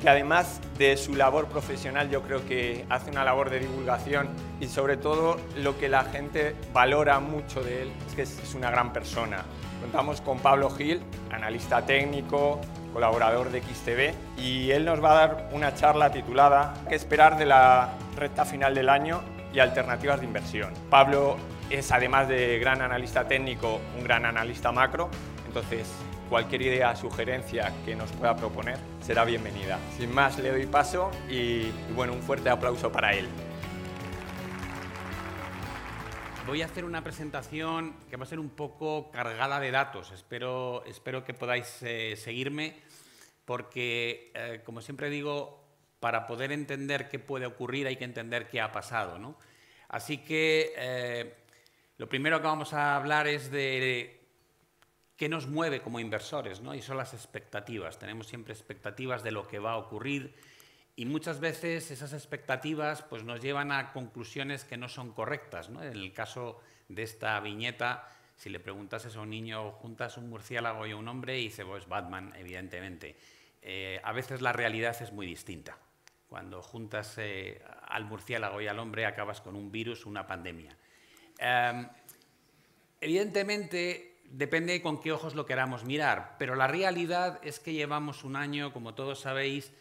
que además de su labor profesional yo creo que hace una labor de divulgación y sobre todo lo que la gente valora mucho de él es que es una gran persona. Contamos con Pablo Gil, analista técnico, colaborador de XTV y él nos va a dar una charla titulada ¿Qué esperar de la recta final del año y alternativas de inversión? Pablo es además de gran analista técnico, un gran analista macro, entonces cualquier idea, sugerencia que nos pueda proponer será bienvenida. Sin más, le doy paso y, bueno, un fuerte aplauso para él. Voy a hacer una presentación que va a ser un poco cargada de datos. Espero, espero que podáis eh, seguirme porque, eh, como siempre digo, para poder entender qué puede ocurrir hay que entender qué ha pasado. ¿no? Así que eh, lo primero que vamos a hablar es de ¿Qué nos mueve como inversores? ¿no? Y son las expectativas. Tenemos siempre expectativas de lo que va a ocurrir y muchas veces esas expectativas pues, nos llevan a conclusiones que no son correctas. En el caso de esta viñeta, si le preguntas a un niño, juntas un murciélago y un hombre, y dice, pues Batman, evidentemente. Eh, a veces la realidad es muy distinta. Cuando juntas eh, al murciélago y al hombre, acabas con un virus, una pandemia. Em, evidentemente, depende con qué ojos lo queramos mirar, pero la realidad es que llevamos un año, como todos sabéis,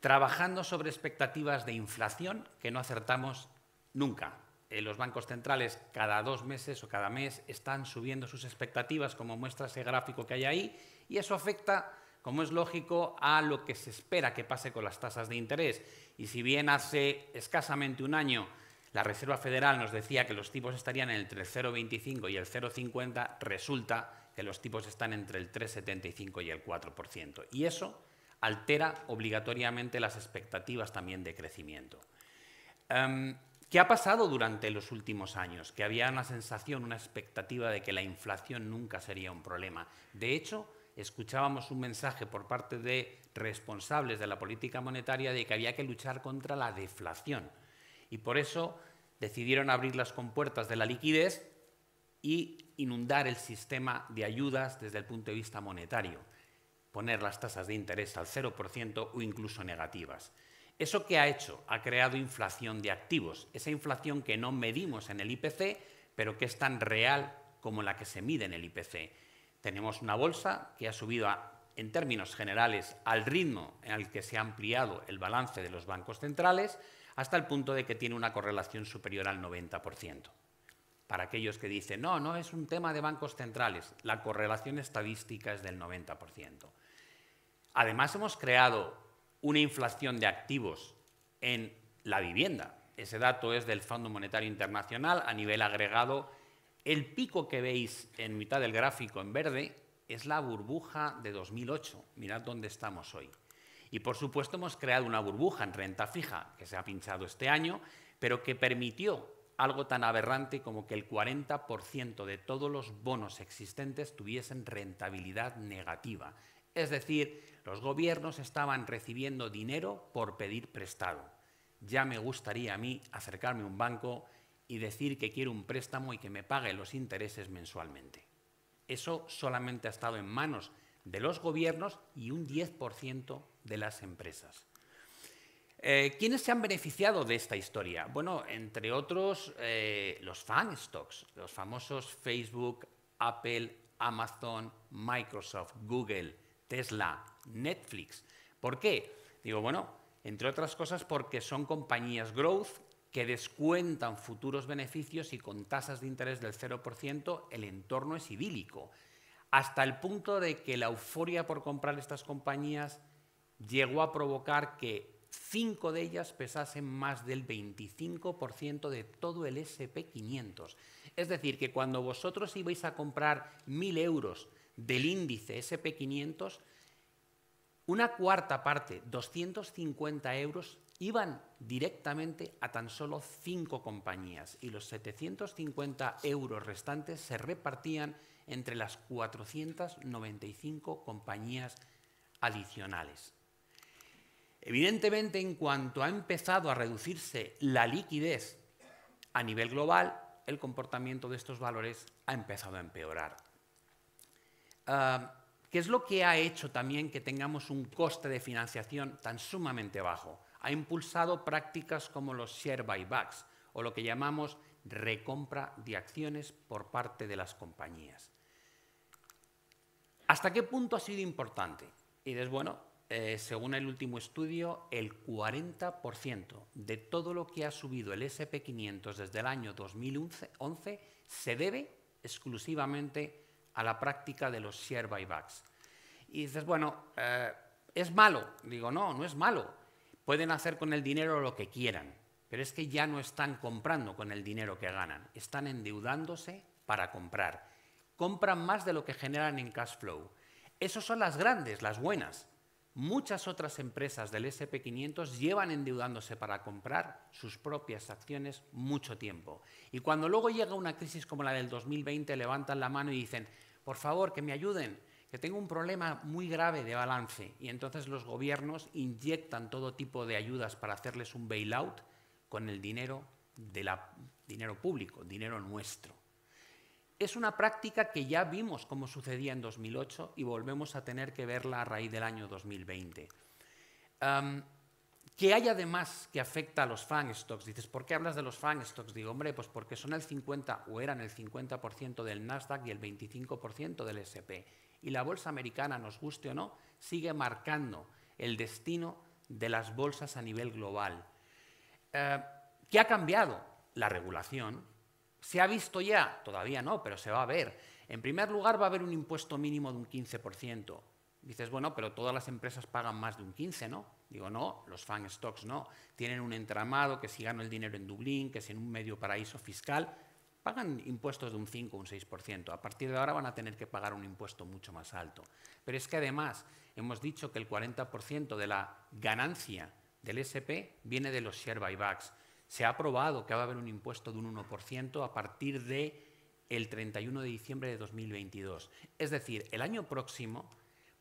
trabajando sobre expectativas de inflación que no acertamos nunca. Eh, los bancos centrales cada dos meses o cada mes están subiendo sus expectativas, como muestra ese gráfico que hay ahí, y eso afecta, como es lógico, a lo que se espera que pase con las tasas de interés. Y si bien hace escasamente un año la Reserva Federal nos decía que los tipos estarían entre el 0,25 y el 0,50, resulta que los tipos están entre el 3,75 y el 4%. Y eso altera obligatoriamente las expectativas también de crecimiento. Em, ¿Qué ha pasado durante los últimos años? Que había una sensación, una expectativa de que la inflación nunca sería un problema. De hecho, escuchábamos un mensaje por parte de responsables de la política monetaria de que había que luchar contra la deflación. Y por eso decidieron abrir las compuertas de la liquidez y inundar el sistema de ayudas desde el punto de vista monetario, poner las tasas de interés al 0% o incluso negativas. ¿Eso qué ha hecho? Ha creado inflación de activos, esa inflación que no medimos en el IPC, pero que es tan real como la que se mide en el IPC. Tenemos una bolsa que ha subido en términos generales al ritmo en el que se ha ampliado el balance de los bancos centrales, hasta el punto de que tiene una correlación superior al 90%. Para aquellos que dicen, no, no es un tema de bancos centrales, la correlación estadística es del 90%. Además, hemos creado una inflación de activos en la vivienda. Ese dato es del Fondo Monetario Internacional a nivel agregado. El pico que veis en mitad del gráfico en verde es la burbuja de 2008. Mirad dónde estamos hoy. Y por supuesto hemos creado una burbuja en renta fija que se ha pinchado este año, pero que permitió algo tan aberrante como que el 40% de todos los bonos existentes tuviesen rentabilidad negativa. Es decir, los gobiernos estaban recibiendo dinero por pedir prestado. Ya me gustaría a mí acercarme a un banco y decir que quiero un préstamo y que me pague los intereses mensualmente. Eso solamente ha estado en manos de los gobiernos y un 10% de las empresas. Eh, ¿Quiénes se han beneficiado de esta historia? Bueno, entre otros, eh, los fan stocks, los famosos Facebook, Apple, Amazon, Microsoft, Google, Tesla, Netflix. ¿Por qué? Digo, bueno, entre otras cosas porque son compañías growth que descuentan futuros beneficios y con tasas de interés del 0% el entorno es idílico hasta el punto de que la euforia por comprar estas compañías llegó a provocar que cinco de ellas pesasen más del 25% de todo el SP500. Es decir, que cuando vosotros ibais a comprar 1.000 euros del índice SP500, una cuarta parte, 250 euros, iban directamente a tan solo cinco compañías y los 750 euros restantes se repartían entre las 495 compañías adicionales. Evidentemente, en cuanto ha empezado a reducirse la liquidez a nivel global, el comportamiento de estos valores ha empezado a empeorar. Ah, ¿Qué es lo que ha hecho también que tengamos un coste de financiación tan sumamente bajo? Ha impulsado prácticas como los share buybacks o lo que llamamos recompra de acciones por parte de las compañías. ¿Hasta qué punto ha sido importante? Y es bueno, eh, según el último estudio, el 40% de todo lo que ha subido el SP500 desde el año 2011 se debe exclusivamente a la práctica de los share buybacks. Y dices, bueno, eh, ¿es malo? Digo, no, no es malo. Pueden hacer con el dinero lo que quieran, pero es que ya no están comprando con el dinero que ganan, están endeudándose para comprar. Compran más de lo que generan en cash flow. Esas son las grandes, las buenas. Muchas otras empresas del SP500 llevan endeudándose para comprar sus propias acciones mucho tiempo. Y cuando luego llega una crisis como la del 2020, levantan la mano y dicen, por favor, que me ayuden, que tengo un problema muy grave de balance. Y entonces los gobiernos inyectan todo tipo de ayudas para hacerles un bailout con el dinero, de dinero público, dinero nuestro. Es una práctica que ya vimos cómo sucedía en 2008 y volvemos a tener que verla a raíz del año 2020. ¿Qué hay además que afecta a los fan stocks? Dices, ¿por qué hablas de los fan stocks? Digo, hombre, pues porque son el 50 o eran el 50% del Nasdaq y el 25% del SP. Y la bolsa americana, nos guste o no, sigue marcando el destino de las bolsas a nivel global. Eh, ¿Qué ha cambiado? La regulación. ¿Se ha visto ya? Todavía no, pero se va a ver. En primer lugar, va a haber un impuesto mínimo de un 15%. Dices, bueno, pero todas las empresas pagan más de un 15, ¿no? Digo, no, los fan stocks no. Tienen un entramado que si gano el dinero en Dublín, que si en un medio paraíso fiscal, pagan impuestos de un 5 o un 6%. A partir de ahora van a tener que pagar un impuesto mucho más alto. Pero es que además hemos dicho que el 40% de la ganancia del SP viene de los share buybacks. Se ha aprobado que va a haber un impuesto de un 1% a partir de el 31 de diciembre de 2022. Es decir, el año próximo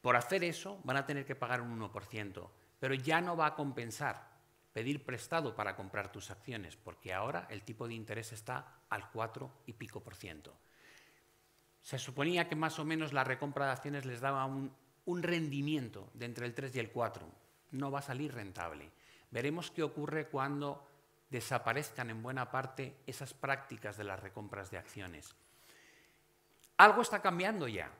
por hacer eso van a tener que pagar un 1%, pero ya no va a compensar pedir prestado para comprar tus acciones, porque ahora el tipo de interés está al 4 y pico por ciento. Se suponía que más o menos la recompra de acciones les daba un, un rendimiento de entre el 3 y el 4. No va a salir rentable. Veremos qué ocurre cuando desaparezcan en buena parte esas prácticas de las recompras de acciones. Algo está cambiando ya.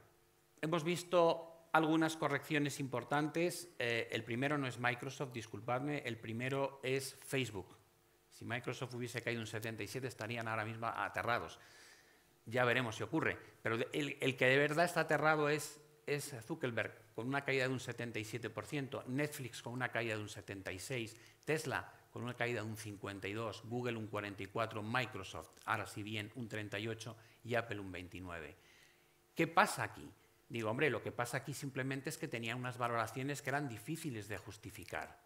Hemos visto algunas correcciones importantes. Eh, el primero no es Microsoft, disculpadme, el primero es Facebook. Si Microsoft hubiese caído un 77 estarían ahora mismo aterrados. Ya veremos si ocurre. Pero el, que de verdad está aterrado es, es Zuckerberg, con una caída de un 77%, Netflix con una caída de un 76%, Tesla con una caída de un 52%, Google un 44%, Microsoft, ahora sí bien, un 38% y Apple un 29%. ¿Qué pasa aquí? Digo, hombre, lo que pasa aquí simplemente es que tenía unas valoraciones que eran difíciles de justificar.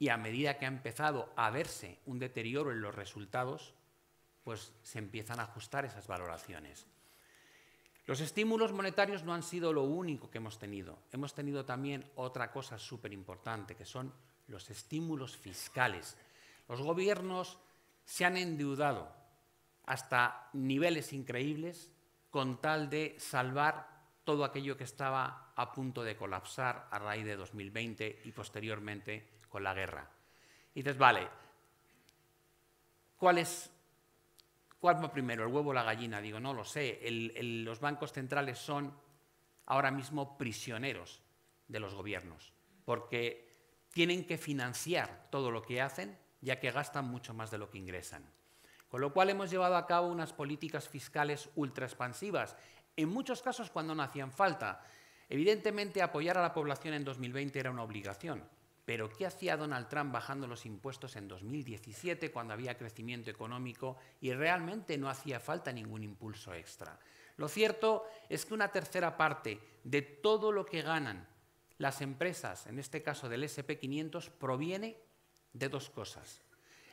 Y a medida que ha empezado a verse un deterioro en los resultados, pues se empiezan a ajustar esas valoraciones. Los estímulos monetarios no han sido lo único que hemos tenido. Hemos tenido también otra cosa súper importante, que son los estímulos fiscales. Los gobiernos se han endeudado hasta niveles increíbles con tal de salvar todo aquello que estaba a punto de colapsar a raíz de 2020 y posteriormente con la guerra. Y dices, vale, ¿cuál es cuál va primero, el huevo o la gallina? Digo, no lo sé. los bancos centrales son ahora mismo prisioneros de los gobiernos, porque tienen que financiar todo lo que hacen, ya que gastan mucho más de lo que ingresan. Con lo cual hemos llevado a cabo unas políticas fiscales ultra expansivas en muchos casos cuando no hacían falta. Evidentemente, apoyar a la población en 2020 era una obligación. Pero ¿qué hacía Donald Trump bajando los impuestos en 2017 cuando había crecimiento económico y realmente no hacía falta ningún impulso extra? Lo cierto es que una tercera parte de todo lo que ganan las empresas, en este caso del SP500, proviene de dos cosas.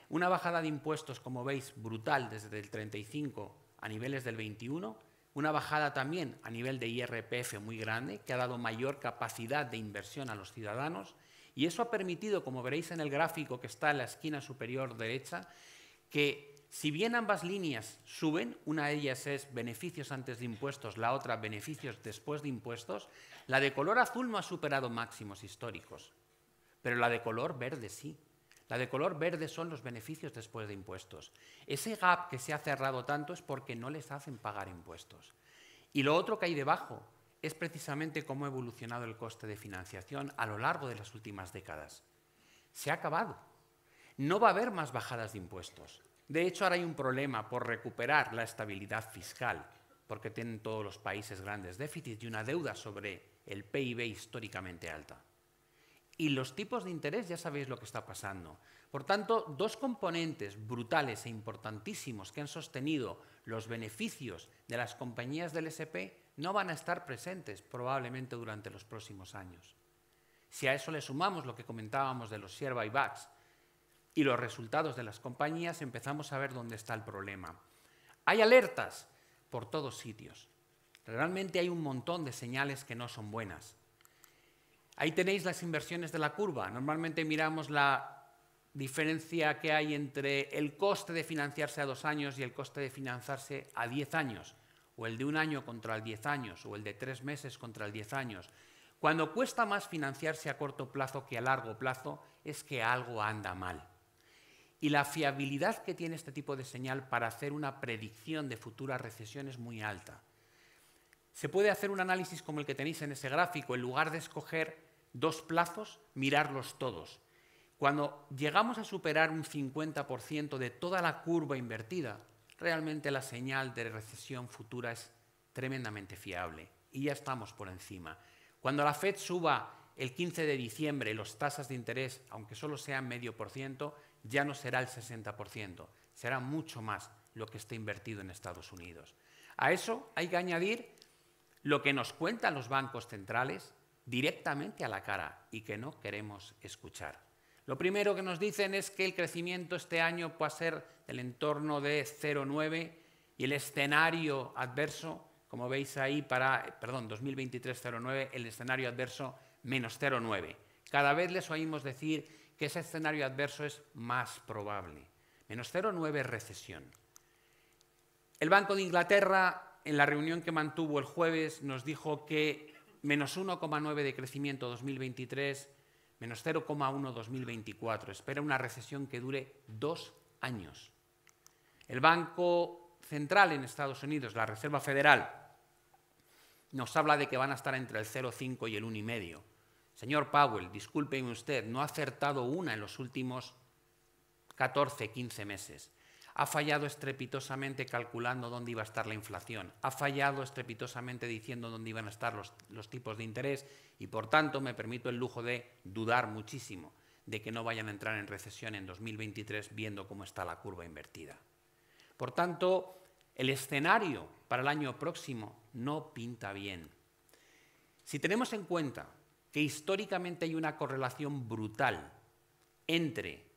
Una bajada de impuestos, como veis, brutal desde el 35 a niveles del 21, una bajada también a nivel de IRPF muy grande, que ha dado mayor capacidad de inversión a los ciudadanos, y eso ha permitido, como veréis en el gráfico que está en la esquina superior derecha, que si bien ambas líneas suben, una de ellas es beneficios antes de impuestos, la otra beneficios después de impuestos, la de color azul no ha superado máximos históricos, pero la de color verde sí. La de color verde son los beneficios después de impuestos. Ese gap que se ha cerrado tanto es porque no les hacen pagar impuestos. Y lo otro que hay debajo es precisamente cómo ha evolucionado el coste de financiación a lo largo de las últimas décadas. Se ha acabado. No va a haber más bajadas de impuestos. De hecho, ahora hay un problema por recuperar la estabilidad fiscal, porque tienen todos los países grandes déficits y una deuda sobre el PIB históricamente alta. Y los tipos de interés ya sabéis lo que está pasando. Por tanto, dos componentes brutales e importantísimos que han sostenido los beneficios de las compañías del SP no van a estar presentes probablemente durante los próximos años. Si a eso le sumamos lo que comentábamos de los share buybacks y los resultados de las compañías, empezamos a ver dónde está el problema. Hay alertas por todos sitios. Realmente hay un montón de señales que no son buenas. Ahí tenéis las inversiones de la curva. Normalmente miramos la diferencia que hay entre el coste de financiarse a dos años y el coste de financiarse a diez años, o el de un año contra el diez años, o el de tres meses contra el diez años. Cuando cuesta más financiarse a corto plazo que a largo plazo, es que algo anda mal. Y la fiabilidad que tiene este tipo de señal para hacer una predicción de futura recesión es muy alta. Se puede hacer un análisis como el que tenéis en ese gráfico, en lugar de escoger dos plazos, mirarlos todos. Cuando llegamos a superar un 50% de toda la curva invertida, realmente la señal de recesión futura es tremendamente fiable y ya estamos por encima. Cuando la Fed suba el 15 de diciembre las tasas de interés, aunque solo sean medio por ciento, ya no será el 60%, será mucho más lo que está invertido en Estados Unidos. A eso hay que añadir lo que nos cuentan los bancos centrales directamente a la cara y que no queremos escuchar. Lo primero que nos dicen es que el crecimiento este año puede ser del entorno de 0,9 y el escenario adverso, como veis ahí, para, perdón, 2023 0,9, el escenario adverso menos 0,9. Cada vez les oímos decir que ese escenario adverso es más probable. Menos 0,9 es recesión. El Banco de Inglaterra en la reunión que mantuvo el jueves nos dijo que menos 1,9 de crecimiento 2023, menos 0,1 2024. Espera una recesión que dure dos años. El Banco Central en Estados Unidos, la Reserva Federal, nos habla de que van a estar entre el 0,5 y el 1,5. Señor Powell, discúlpeme usted, no ha acertado una en los últimos 14, 15 meses ha fallado estrepitosamente calculando dónde iba a estar la inflación, ha fallado estrepitosamente diciendo dónde iban a estar los, tipos de interés y por tanto me permito el lujo de dudar muchísimo de que no vayan a entrar en recesión en 2023 viendo cómo está la curva invertida. Por tanto, el escenario para el año próximo no pinta bien. Si tenemos en cuenta que históricamente hay una correlación brutal entre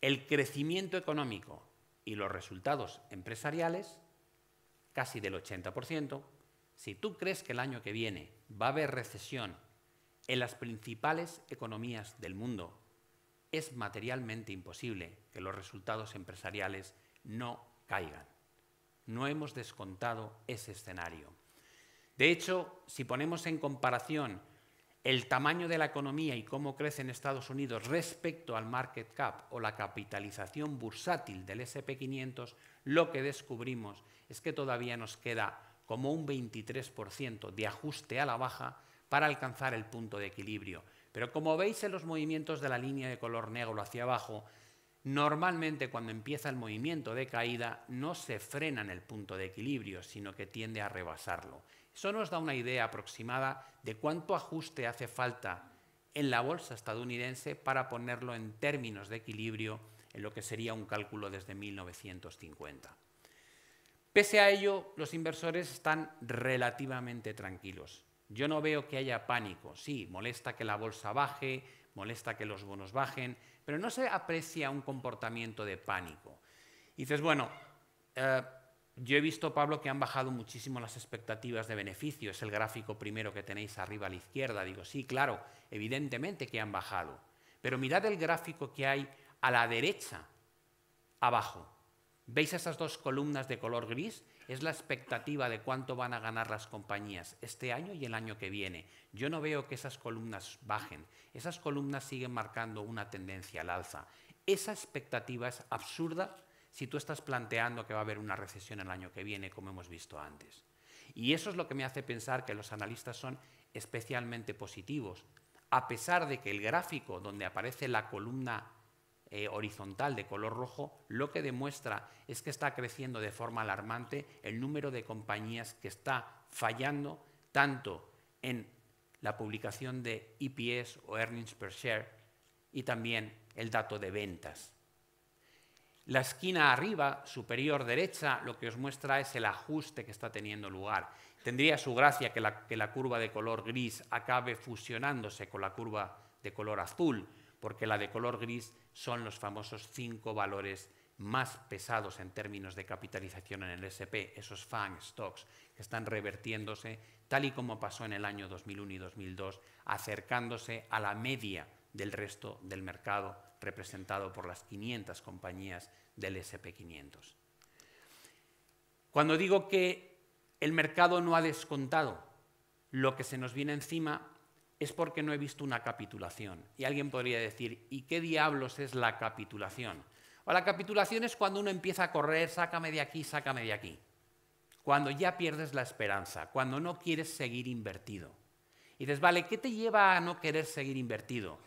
el crecimiento económico y los resultados empresariales, casi del 80%, si tú crees que el año que viene va a haber recesión en las principales economías del mundo, es materialmente imposible que los resultados empresariales no caigan. No hemos descontado ese escenario. De hecho, si ponemos en comparación el tamaño de la economía y cómo crece en Estados Unidos respecto al market cap o la capitalización bursátil del SP500, lo que descubrimos es que todavía nos queda como un 23% de ajuste a la baja para alcanzar el punto de equilibrio. Pero como veis en los movimientos de la línea de color negro hacia abajo, normalmente cuando empieza el movimiento de caída no se frena en el punto de equilibrio, sino que tiende a rebasarlo. Eso nos da una idea aproximada de cuánto ajuste hace falta en la bolsa estadounidense para ponerlo en términos de equilibrio en lo que sería un cálculo desde 1950. Pese a ello, los inversores están relativamente tranquilos. Yo no veo que haya pánico. Sí, molesta que la bolsa baje, molesta que los bonos bajen, pero no se aprecia un comportamiento de pánico. Dices, bueno, eh, yo he visto, Pablo, que han bajado muchísimo las expectativas de beneficio. Es el gráfico primero que tenéis arriba a la izquierda. Digo, sí, claro, evidentemente que han bajado. Pero mirad el gráfico que hay a la derecha, abajo. ¿Veis esas dos columnas de color gris? Es la expectativa de cuánto van a ganar las compañías este año y el año que viene. Yo no veo que esas columnas bajen. Esas columnas siguen marcando una tendencia al alza. Esa expectativa es absurda si tú estás planteando que va a haber una recesión el año que viene, como hemos visto antes. Y eso es lo que me hace pensar que los analistas son especialmente positivos, a pesar de que el gráfico donde aparece la columna eh, horizontal de color rojo, lo que demuestra es que está creciendo de forma alarmante el número de compañías que está fallando tanto en la publicación de EPS o Earnings Per Share y también el dato de ventas. La esquina arriba, superior derecha, lo que os muestra es el ajuste que está teniendo lugar. Tendría su gracia que la, curva de color gris acabe fusionándose con la curva de color azul, porque la de color gris son los famosos cinco valores más pesados en términos de capitalización en el SP, esos FANG stocks que están revertiéndose, tal y como pasó en el año 2001 y 2002, acercándose a la media del resto del mercado representado por las 500 compañías del SP500. Cuando digo que el mercado no ha descontado lo que se nos viene encima, es porque no he visto una capitulación. Y alguien podría decir, ¿y qué diablos es la capitulación? O la capitulación es cuando uno empieza a correr, sácame de aquí, sácame de aquí. Cuando ya pierdes la esperanza, cuando no quieres seguir invertido. Y dices, vale, ¿qué te lleva a no querer seguir invertido?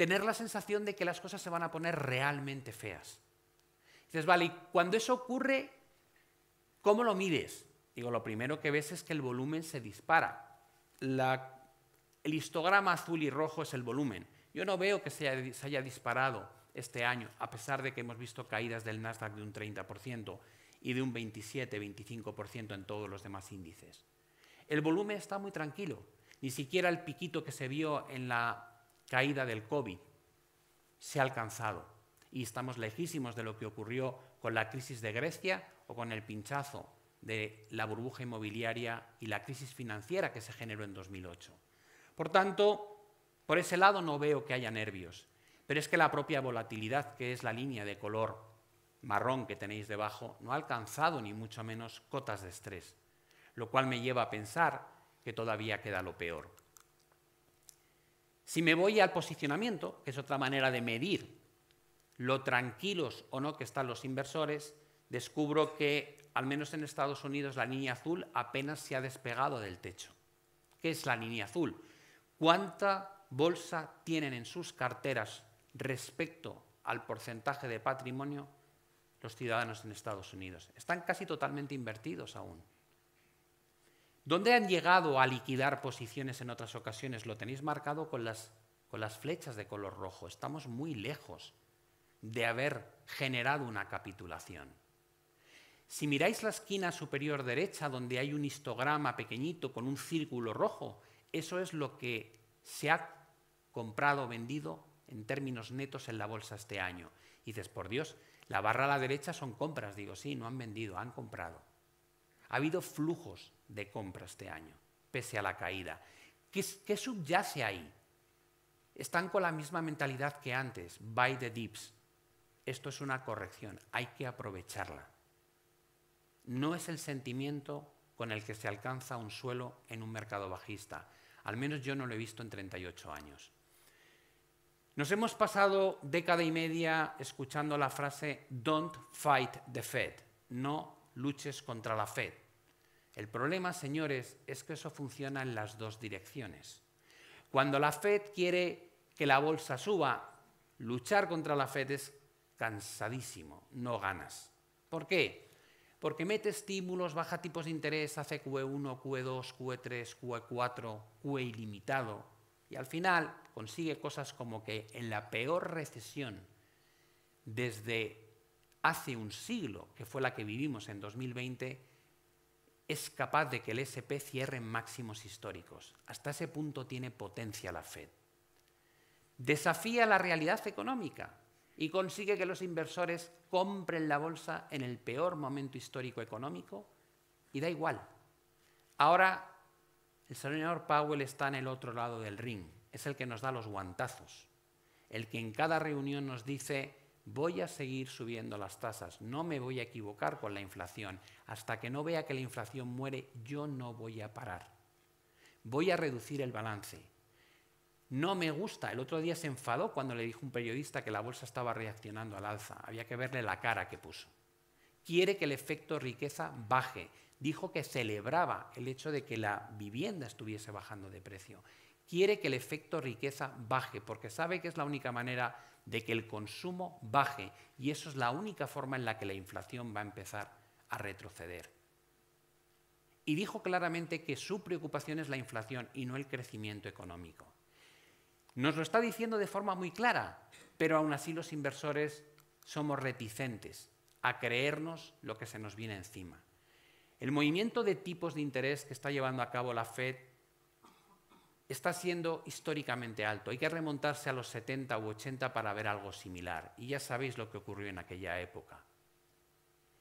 Tener la sensación de que las cosas se van a poner realmente feas. dices, vale, y cuando eso ocurre, ¿cómo lo mides? Digo, lo primero que ves es que el volumen se dispara. el histograma azul y rojo es el volumen. Yo no veo que se haya, se haya disparado este año, a pesar de que hemos visto caídas del Nasdaq de un 30% y de un 27-25% en todos los demás índices. El volumen está muy tranquilo. Ni siquiera el piquito que se vio en la caída del COVID se ha alcanzado y estamos lejísimos de lo que ocurrió con la crisis de Grecia o con el pinchazo de la burbuja inmobiliaria y la crisis financiera que se generó en 2008. Por tanto, por ese lado no veo que haya nervios, pero es que la propia volatilidad, que es la línea de color marrón que tenéis debajo, no ha alcanzado ni mucho menos cotas de estrés, lo cual me lleva a pensar que todavía queda lo peor. Si me voy al posicionamiento, que es otra manera de medir lo tranquilos o no que están los inversores, descubro que, al menos en Estados Unidos, la línea azul apenas se ha despegado del techo. ¿Qué es la línea azul? ¿Cuánta bolsa tienen en sus carteras respecto al porcentaje de patrimonio los ciudadanos en Estados Unidos? Están casi totalmente invertidos aún. ¿Dónde han llegado a liquidar posiciones en otras ocasiones? Lo tenéis marcado con las, con las flechas de color rojo. Estamos muy lejos de haber generado una capitulación. Si miráis la esquina superior derecha, donde hay un histograma pequeñito con un círculo rojo, eso es lo que se ha comprado o vendido en términos netos en la bolsa este año. Y dices, por Dios, la barra a la derecha son compras. Digo, sí, no han vendido, han comprado. Ha habido flujos de compra este año, pese a la caída. ¿Qué, subyace ahí? Están con la misma mentalidad que antes, buy the dips. Esto es una corrección, hay que aprovecharla. No es el sentimiento con el que se alcanza un suelo en un mercado bajista. Al menos yo no lo he visto en 38 años. Nos hemos pasado década y media escuchando la frase Don't fight the Fed, no luches contra la Fed. El problema, señores, es que eso funciona en las dos direcciones. Cuando la Fed quiere que la bolsa suba, luchar contra la Fed es cansadísimo, no ganas. ¿Por qué? Porque mete estímulos, baja tipos de interés, hace QE1, QE2, QE3, QE4, QE ilimitado, y al final consigue cosas como que en la peor recesión desde hace un siglo, que fue la que vivimos en 2020, es capaz de que el SP cierre en máximos históricos. Hasta ese punto tiene potencia la Fed. desafía la realidad económica y consigue que los inversores compren la bolsa en el peor momento histórico económico y da igual. Ahora el señor Powell está en el otro lado del ring, es el que nos da los guantazos, el que en cada reunión nos dice voy a seguir subiendo las tasas, no me voy a equivocar con la inflación, hasta que no vea que la inflación muere yo no voy a parar, voy a reducir el balance, no me gusta. El otro día se enfadó cuando le dijo un periodista que la bolsa estaba reaccionando al alza. Había que verle la cara que puso. Quiere que el efecto riqueza baje. Dijo que celebraba el hecho de que la vivienda estuviese bajando de precio. Quiere que el efecto riqueza baje porque sabe que es la única manera de que el consumo baje y eso es la única forma en la que la inflación va a empezar a retroceder. Y dijo claramente que su preocupación es la inflación y no el crecimiento económico. Nos lo está diciendo de forma muy clara, pero aún así los inversores somos reticentes a creernos lo que se nos viene encima. El movimiento de tipos de interés que está llevando a cabo la Fed está siendo históricamente alto. Hay que remontarse a los 70 u 80 para ver algo similar. Y ya sabéis lo que ocurrió en aquella época.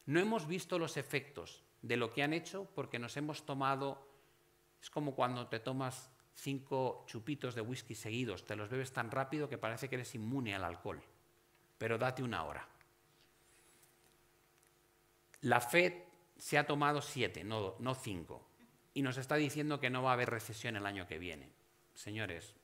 No hemos visto los efectos de lo que han hecho porque nos hemos tomado, es como cuando te tomas cinco chupitos de whisky seguidos, te los bebes tan rápido que parece que eres inmune al alcohol, pero date una hora. La Fed se ha tomado siete, no, no cinco, y nos está diciendo que no va a haber recesión el año que viene. Señores,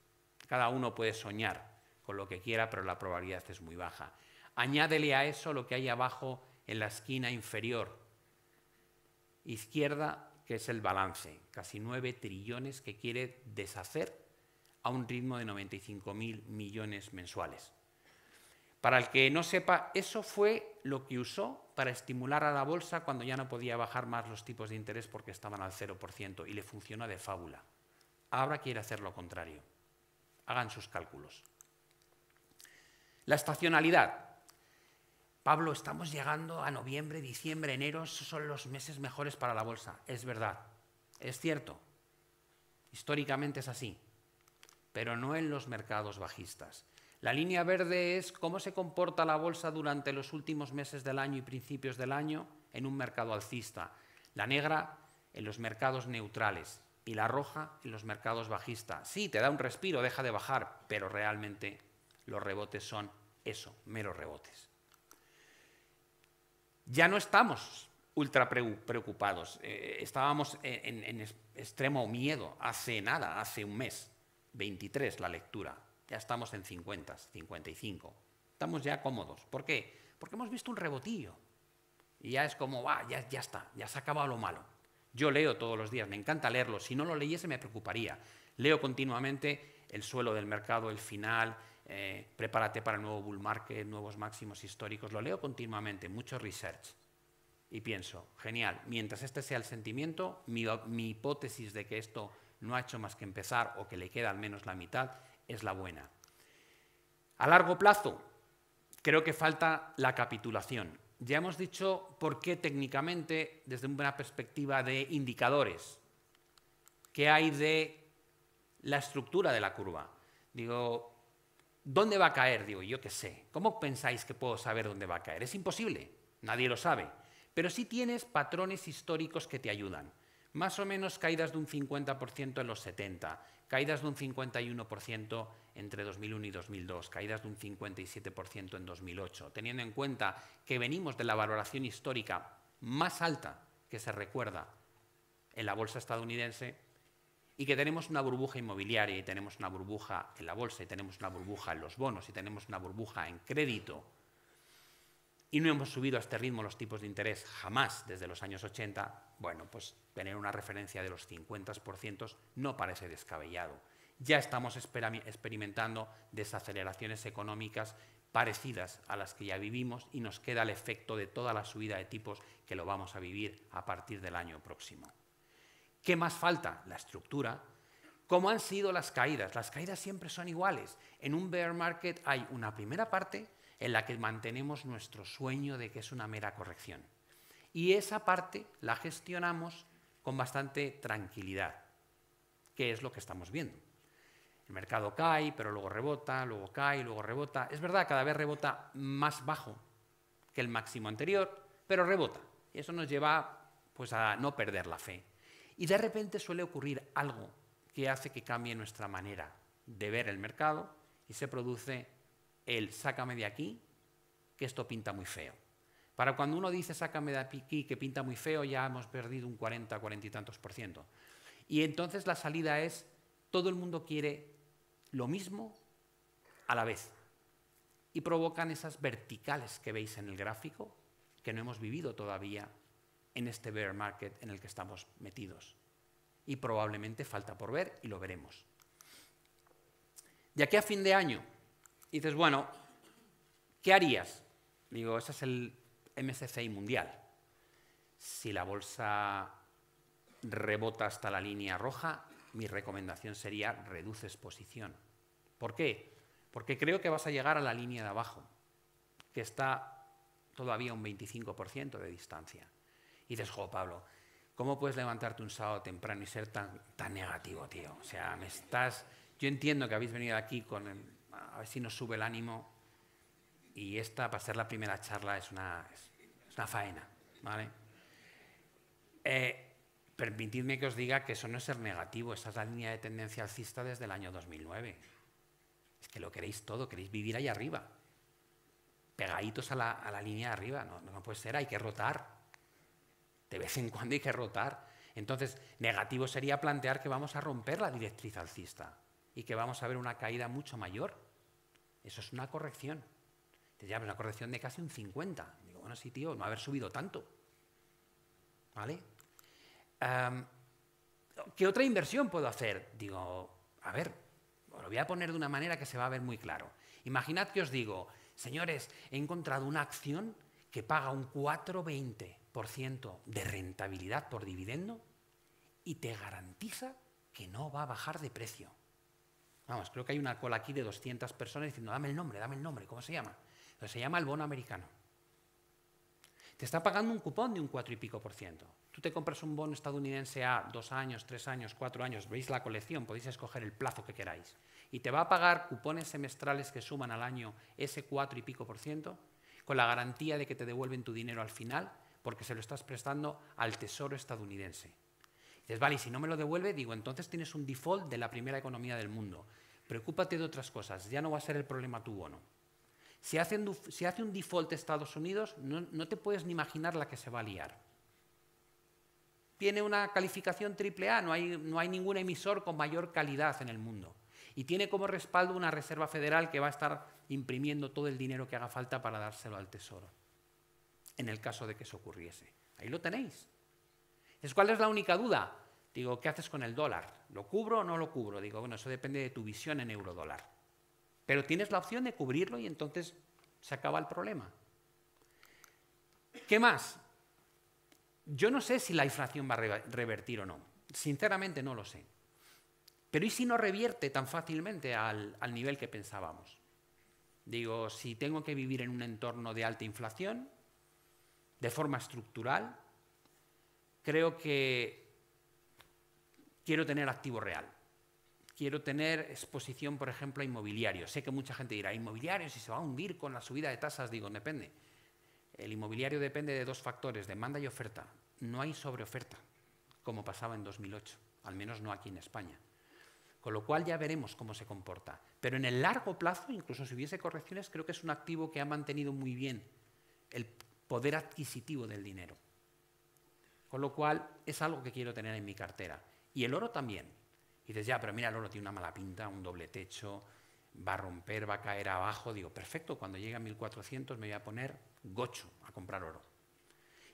cada uno puede soñar con lo que quiera, pero la probabilidad es muy baja. Añádele a eso lo que hay abajo en la esquina inferior, izquierda que es el balance, casi 9 trillones que quiere deshacer a un ritmo de 95.000 millones mensuales. Para el que no sepa, eso fue lo que usó para estimular a la bolsa cuando ya no podía bajar más los tipos de interés porque estaban al 0% y le funcionó de fábula. Ahora quiere hacer lo contrario. Hagan sus cálculos. La estacionalidad. Pablo, estamos llegando a noviembre, diciembre, enero, esos son los meses mejores para la bolsa. Es verdad, es cierto. Históricamente es así, pero no en los mercados bajistas. La línea verde es cómo se comporta la bolsa durante los últimos meses del año y principios del año en un mercado alcista. La negra en los mercados neutrales y la roja en los mercados bajistas. Sí, te da un respiro, deja de bajar, pero realmente los rebotes son eso, meros rebotes. Ya no estamos ultra preocupados, eh, estábamos en, extremo miedo hace nada, hace un mes, 23 la lectura, ya estamos en 50, 55, estamos ya cómodos. ¿Por qué? Porque hemos visto un rebotillo y ya es como, va, ya, ya está, ya se ha acabado lo malo. Yo leo todos los días, me encanta leerlo, si no lo leyese me preocuparía. Leo continuamente el suelo del mercado, el final, eh, prepárate para el nuevo bull market, nuevos máximos históricos, lo leo continuamente, mucho research. Y pienso, genial, mientras este sea el sentimiento, mi, mi hipótesis de que esto no ha hecho más que empezar o que le queda al menos la mitad es la buena. A largo plazo, creo que falta la capitulación. Ya hemos dicho por qué técnicamente, desde una perspectiva de indicadores, qué hay de la estructura de la curva. Digo, ¿Dónde va a caer? Digo, yo qué sé. ¿Cómo pensáis que puedo saber dónde va a caer? Es imposible, nadie lo sabe. Pero sí tienes patrones históricos que te ayudan. Más o menos caídas de un 50% en los 70, caídas de un 51% entre 2001 y 2002, caídas de un 57% en 2008, teniendo en cuenta que venimos de la valoración histórica más alta que se recuerda en la bolsa estadounidense, y que tenemos una burbuja inmobiliaria y tenemos una burbuja en la bolsa y tenemos una burbuja en los bonos y tenemos una burbuja en crédito y no hemos subido a este ritmo los tipos de interés jamás desde los años 80, bueno, pues tener una referencia de los 50% no parece descabellado. Ya estamos experimentando desaceleraciones económicas parecidas a las que ya vivimos y nos queda el efecto de toda la subida de tipos que lo vamos a vivir a partir del año próximo. ¿Qué más falta? La estructura. ¿Cómo han sido las caídas? Las caídas siempre son iguales. En un bear market hay una primera parte en la que mantenemos nuestro sueño de que es una mera corrección. Y esa parte la gestionamos con bastante tranquilidad, que es lo que estamos viendo. El mercado cae, pero luego rebota, luego cae, luego rebota. Es verdad, cada vez rebota más bajo que el máximo anterior, pero rebota. Y eso nos lleva pues, a no perder la fe. Y de repente suele ocurrir algo que hace que cambie nuestra manera de ver el mercado y se produce el sácame de aquí, que esto pinta muy feo. Para cuando uno dice sácame de aquí, que pinta muy feo, ya hemos perdido un 40, 40 y tantos por ciento. Y entonces la salida es, todo el mundo quiere lo mismo a la vez. Y provocan esas verticales que veis en el gráfico, que no hemos vivido todavía en este bear market en el que estamos metidos. Y probablemente falta por ver y lo veremos. De aquí a fin de año, dices, bueno, ¿qué harías? Digo, ese es el MSCI mundial. Si la bolsa rebota hasta la línea roja, mi recomendación sería reduce exposición. ¿Por qué? Porque creo que vas a llegar a la línea de abajo, que está todavía un 25% de distancia. Y dices, jo, Pablo, ¿cómo puedes levantarte un sábado temprano y ser tan, tan negativo, tío? O sea, me estás... Yo entiendo que habéis venido aquí con... a ver si nos sube el ánimo. Y esta, para ser la primera charla, es una, es una faena, ¿vale? Eh, permitidme que os diga que eso no es ser negativo, esa es la línea de tendencia alcista desde el año 2009. Es que lo queréis todo, queréis vivir ahí arriba, pegaditos a la, línea de arriba, no, no puede ser, hay que rotar. De vez en cuando hay que rotar. Entonces, negativo sería plantear que vamos a romper la directriz alcista y que vamos a ver una caída mucho mayor. Eso es una corrección. Te llama una corrección de casi un 50. Digo, bueno, sí, tío, no haber subido tanto. ¿Vale? ¿Qué otra inversión puedo hacer? Digo, a ver, lo voy a poner de una manera que se va a ver muy claro. Imaginad que os digo, señores, he encontrado una acción que paga un 4,20% de rentabilidad por dividendo y te garantiza que no va a bajar de precio. Vamos, creo que hay una cola aquí de 200 personas diciendo, dame el nombre, dame el nombre, ¿cómo se llama? se llama el bono americano. Te está pagando un cupón de un 4 y pico por ciento. Tú te compras un bono estadounidense a dos años, tres años, cuatro años, veis la colección, podéis escoger el plazo que queráis. Y te va a pagar cupones semestrales que suman al año ese cuatro y pico por ciento, con la garantía de que te devuelven tu dinero al final, porque se lo estás prestando al tesoro estadounidense. Dices, vale, y si no me lo devuelve, digo, entonces tienes un default de la primera economía del mundo. Preocúpate de otras cosas, ya no va a ser el problema tu bono. Si hace un, default Estados Unidos, no, no te puedes ni imaginar la que se va a liar tiene una calificación AAA, no hay, no hay ningún emisor con mayor calidad en el mundo. Y tiene como respaldo una Reserva Federal que va a estar imprimiendo todo el dinero que haga falta para dárselo al Tesoro, en el caso de que eso ocurriese. Ahí lo tenéis. ¿Cuál es la única duda? Digo, ¿qué haces con el dólar? ¿Lo cubro o no lo cubro? Digo, bueno, eso depende de tu visión en euro-dólar. Pero tienes la opción de cubrirlo y entonces se acaba el problema. ¿Qué más? Yo no sé si la inflación va a revertir o no. Sinceramente no lo sé. Pero ¿y si no revierte tan fácilmente al, nivel que pensábamos? Digo, si tengo que vivir en un entorno de alta inflación, de forma estructural, creo que quiero tener activo real. Quiero tener exposición, por ejemplo, a inmobiliario. Sé que mucha gente dirá, inmobiliario, si se va a hundir con la subida de tasas, digo, depende. El inmobiliario depende de dos factores, demanda y oferta. No hay sobreoferta, como pasaba en 2008, al menos no aquí en España. Con lo cual ya veremos cómo se comporta. Pero en el largo plazo, incluso si hubiese correcciones, creo que es un activo que ha mantenido muy bien el poder adquisitivo del dinero. Con lo cual es algo que quiero tener en mi cartera. Y el oro también. Y dices, ya, pero mira, el oro tiene una mala pinta, un doble techo, va a romper, va a caer abajo. Digo, perfecto, cuando llegue a 1400 me voy a poner gocho a comprar oro.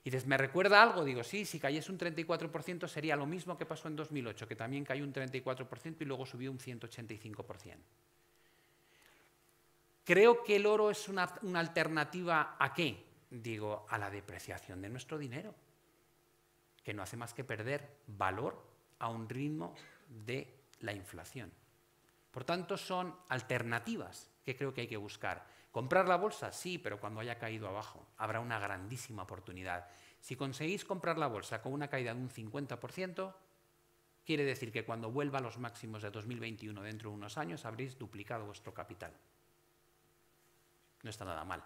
Y dices, ¿me recuerda algo? Digo, sí, si cayese un 34% sería lo mismo que pasó en 2008, que también cayó un 34% y luego subió un 185%. Creo que el oro es una, una alternativa a qué? Digo, a la depreciación de nuestro dinero, que no hace más que perder valor a un ritmo de la inflación. Por tanto, son alternativas que creo que hay que buscar. ¿Comprar la bolsa? Sí, pero cuando haya caído abajo habrá una grandísima oportunidad. Si conseguís comprar la bolsa con una caída de un 50%, quiere decir que cuando vuelva a los máximos de 2021 dentro de unos años habréis duplicado vuestro capital. No está nada mal.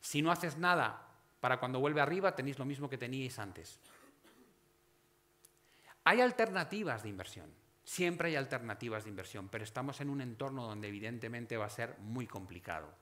Si no haces nada para cuando vuelve arriba, tenéis lo mismo que teníais antes. Hay alternativas de inversión. Siempre hay alternativas de inversión, pero estamos en un entorno donde evidentemente va a ser muy complicado.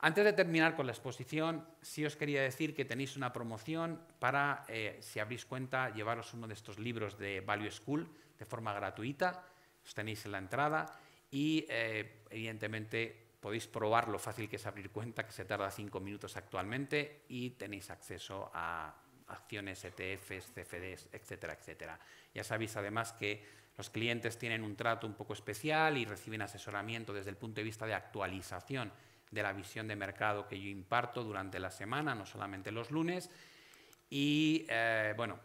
Antes de terminar con la exposición, sí os quería decir que tenéis una promoción para, eh, si abrís cuenta, llevaros uno de estos libros de Value School de forma gratuita. Os tenéis en la entrada y, eh, evidentemente, podéis probar lo fácil que es abrir cuenta, que se tarda cinco minutos actualmente, y tenéis acceso a acciones, ETFs, CFDs, etcétera, etcétera. Ya sabéis además que los clientes tienen un trato un poco especial y reciben asesoramiento desde el punto de vista de actualización de la visión de mercado que yo imparto durante la semana, no solamente los lunes. Y eh, bueno,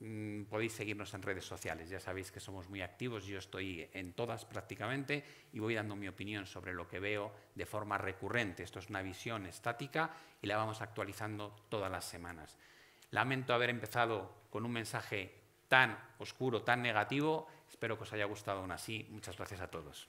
mm, podéis seguirnos en redes sociales, ya sabéis que somos muy activos, yo estoy en todas prácticamente y voy dando mi opinión sobre lo que veo de forma recurrente. Esto es una visión estática y la vamos actualizando todas las semanas. Lamento haber empezado con un mensaje tan oscuro, tan negativo. Espero que os haya gustado aún así. Muchas gracias a todos.